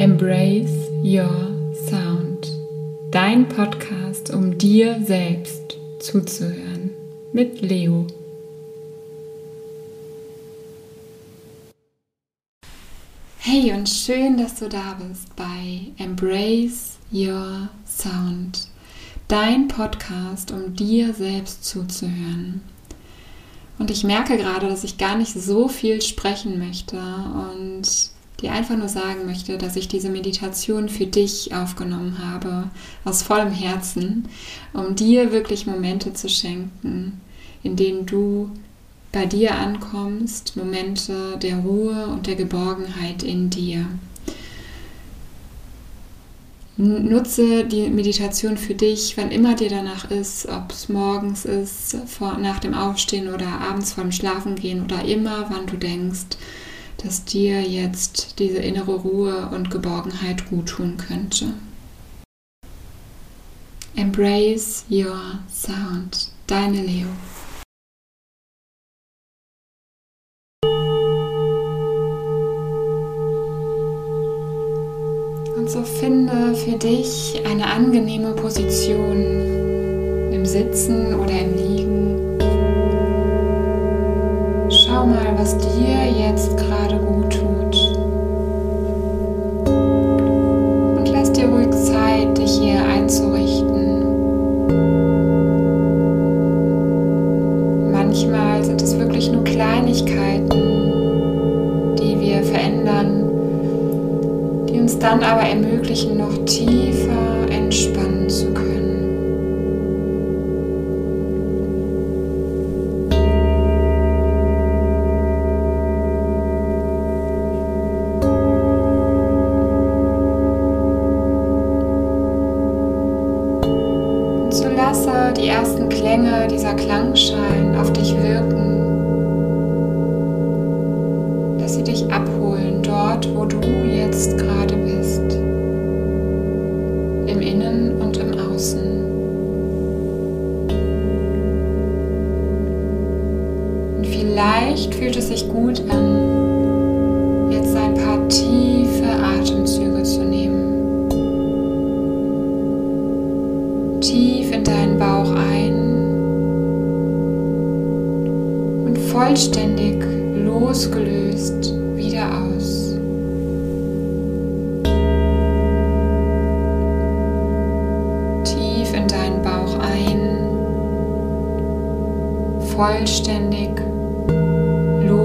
Embrace Your Sound. Dein Podcast, um dir selbst zuzuhören. Mit Leo. Hey und schön, dass du da bist bei Embrace Your Sound. Dein Podcast, um dir selbst zuzuhören. Und ich merke gerade, dass ich gar nicht so viel sprechen möchte und dir einfach nur sagen möchte, dass ich diese Meditation für dich aufgenommen habe, aus vollem Herzen, um dir wirklich Momente zu schenken, in denen du bei dir ankommst, Momente der Ruhe und der Geborgenheit in dir. Nutze die Meditation für dich, wann immer dir danach ist, ob es morgens ist, vor, nach dem Aufstehen oder abends vor dem Schlafengehen oder immer, wann du denkst, dass dir jetzt diese innere Ruhe und Geborgenheit gut tun könnte. Embrace your sound. Deine Leo. Und so finde für dich eine angenehme Position im Sitzen oder im Liegen Schau mal, was dir jetzt gerade gut tut. Und lass dir ruhig Zeit, dich hier einzurichten. Manchmal sind es wirklich nur Kleinigkeiten, die wir verändern, die uns dann aber ermöglichen, noch tiefer vielleicht fühlt es sich gut an, jetzt ein paar tiefe Atemzüge zu nehmen. tief in deinen Bauch ein und vollständig losgelöst wieder aus. Tief in deinen Bauch ein, vollständig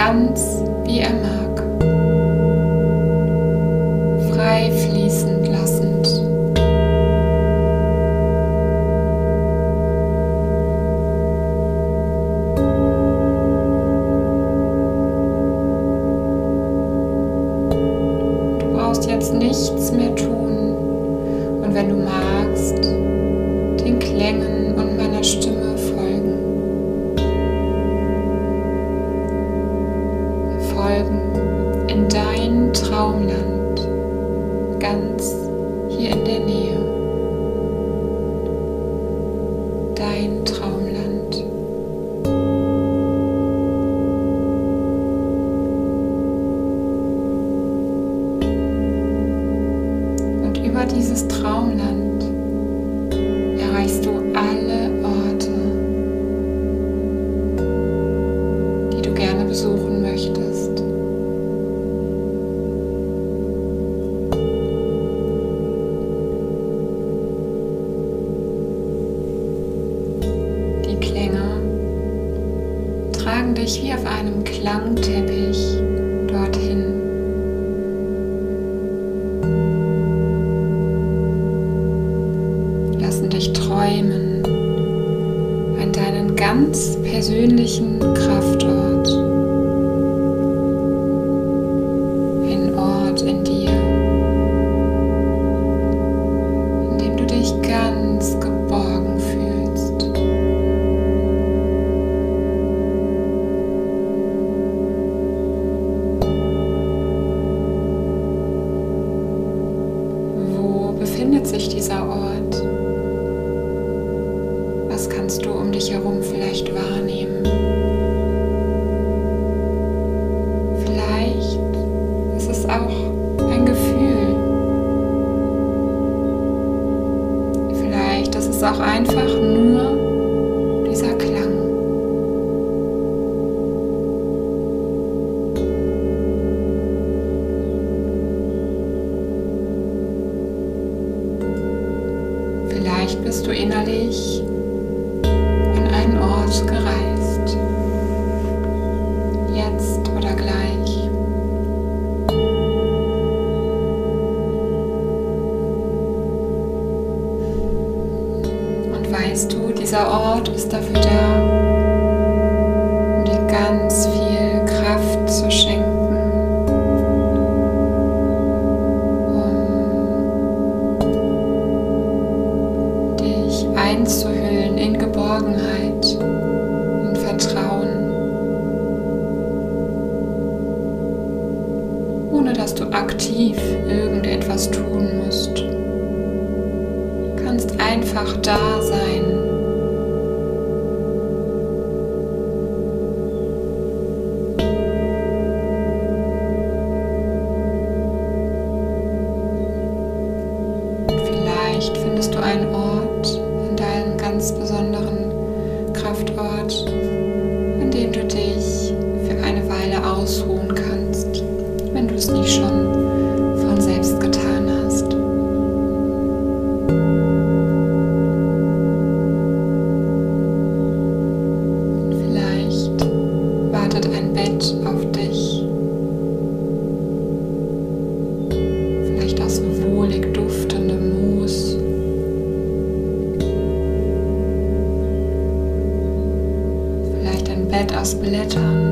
ganz wie er mag, träumen an deinen ganz persönlichen Kraftort. Kannst du um dich herum vielleicht wahrnehmen? Vielleicht ist es auch ein Gefühl. Vielleicht ist es auch einfach nur dieser Klang. Vielleicht bist du innerlich Ort gereist. Jetzt oder gleich. Und weißt du, dieser Ort ist dafür da, einzuhüllen in Geborgenheit, in Vertrauen, ohne dass du aktiv irgendetwas tun musst. Du kannst einfach da sein. Vielleicht findest du einen Ort, ganz besonderen Kraftort, an dem du dich für eine Weile ausruhen kannst, aus Blättern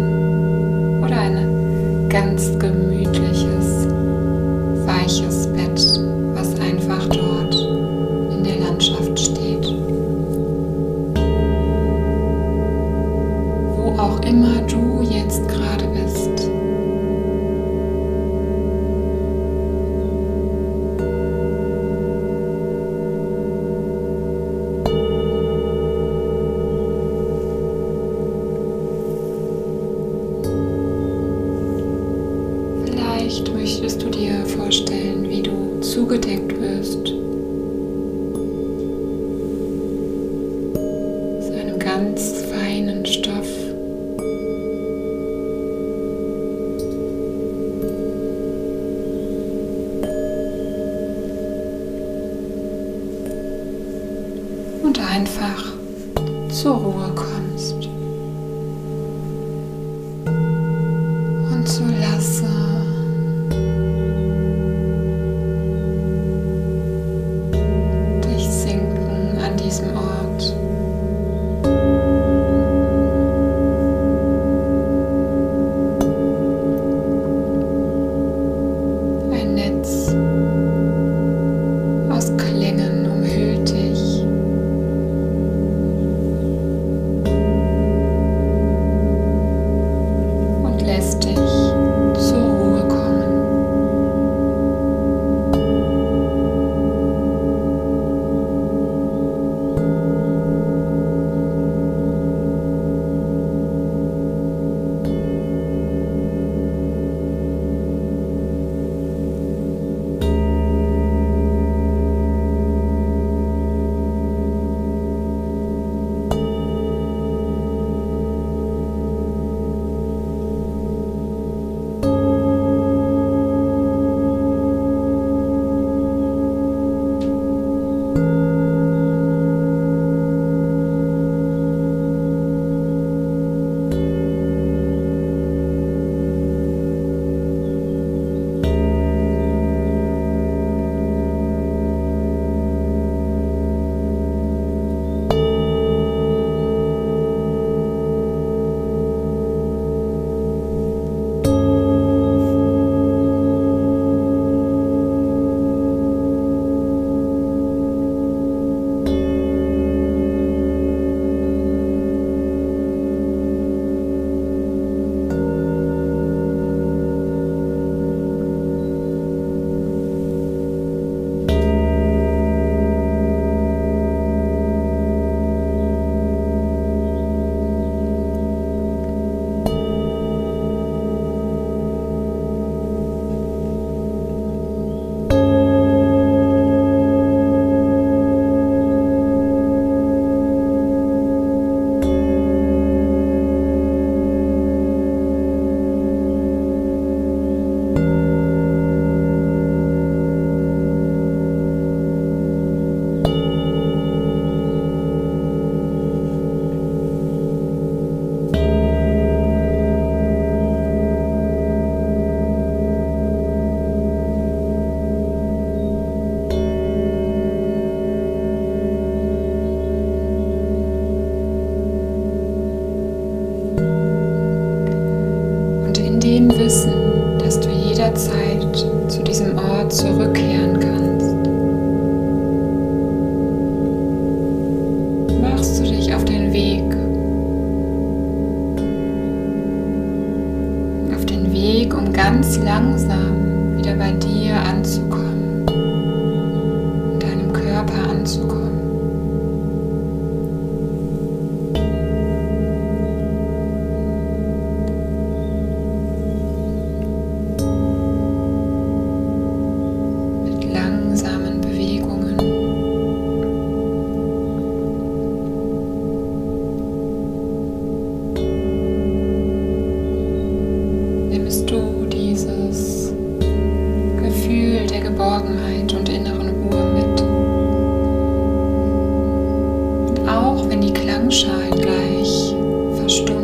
Und einfach zur Ruhe kommst. Und so lasse Klangschalen gleich verstummen.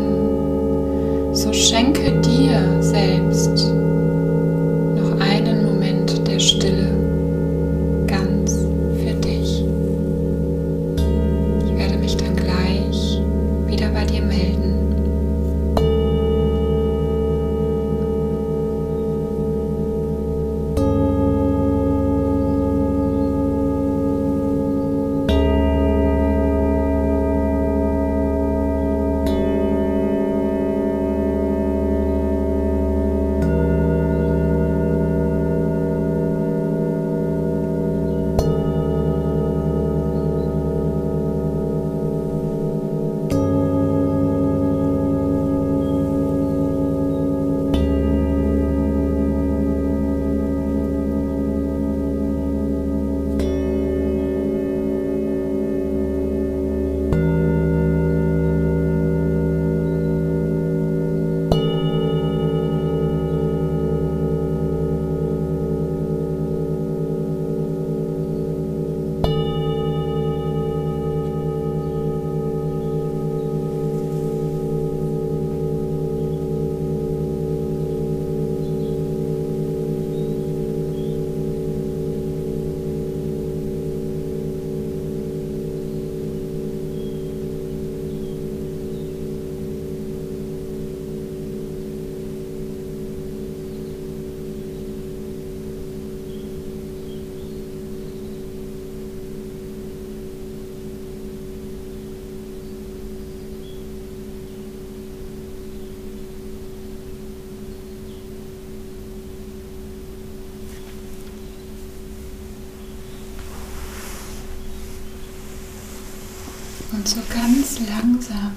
Und so ganz langsam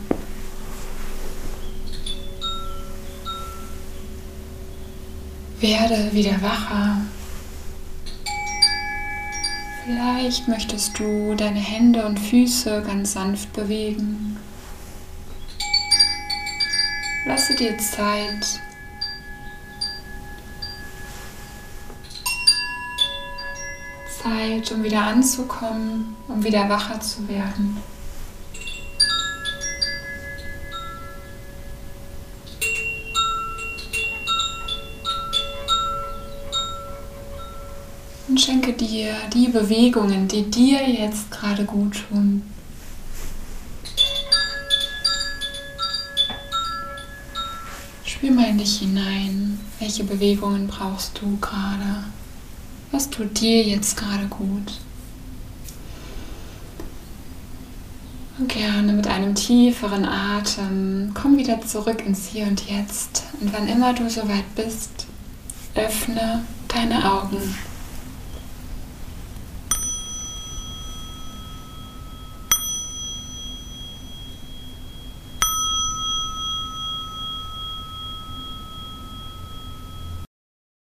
werde wieder wacher. Vielleicht möchtest du deine Hände und Füße ganz sanft bewegen. Lasse dir Zeit. Zeit, um wieder anzukommen, um wieder wacher zu werden. Und schenke dir die Bewegungen, die dir jetzt gerade gut tun. Spür mal in dich hinein. Welche Bewegungen brauchst du gerade? Was tut dir jetzt gerade gut? Und gerne mit einem tieferen Atem komm wieder zurück ins Hier und Jetzt. Und wann immer du soweit bist, öffne deine Augen.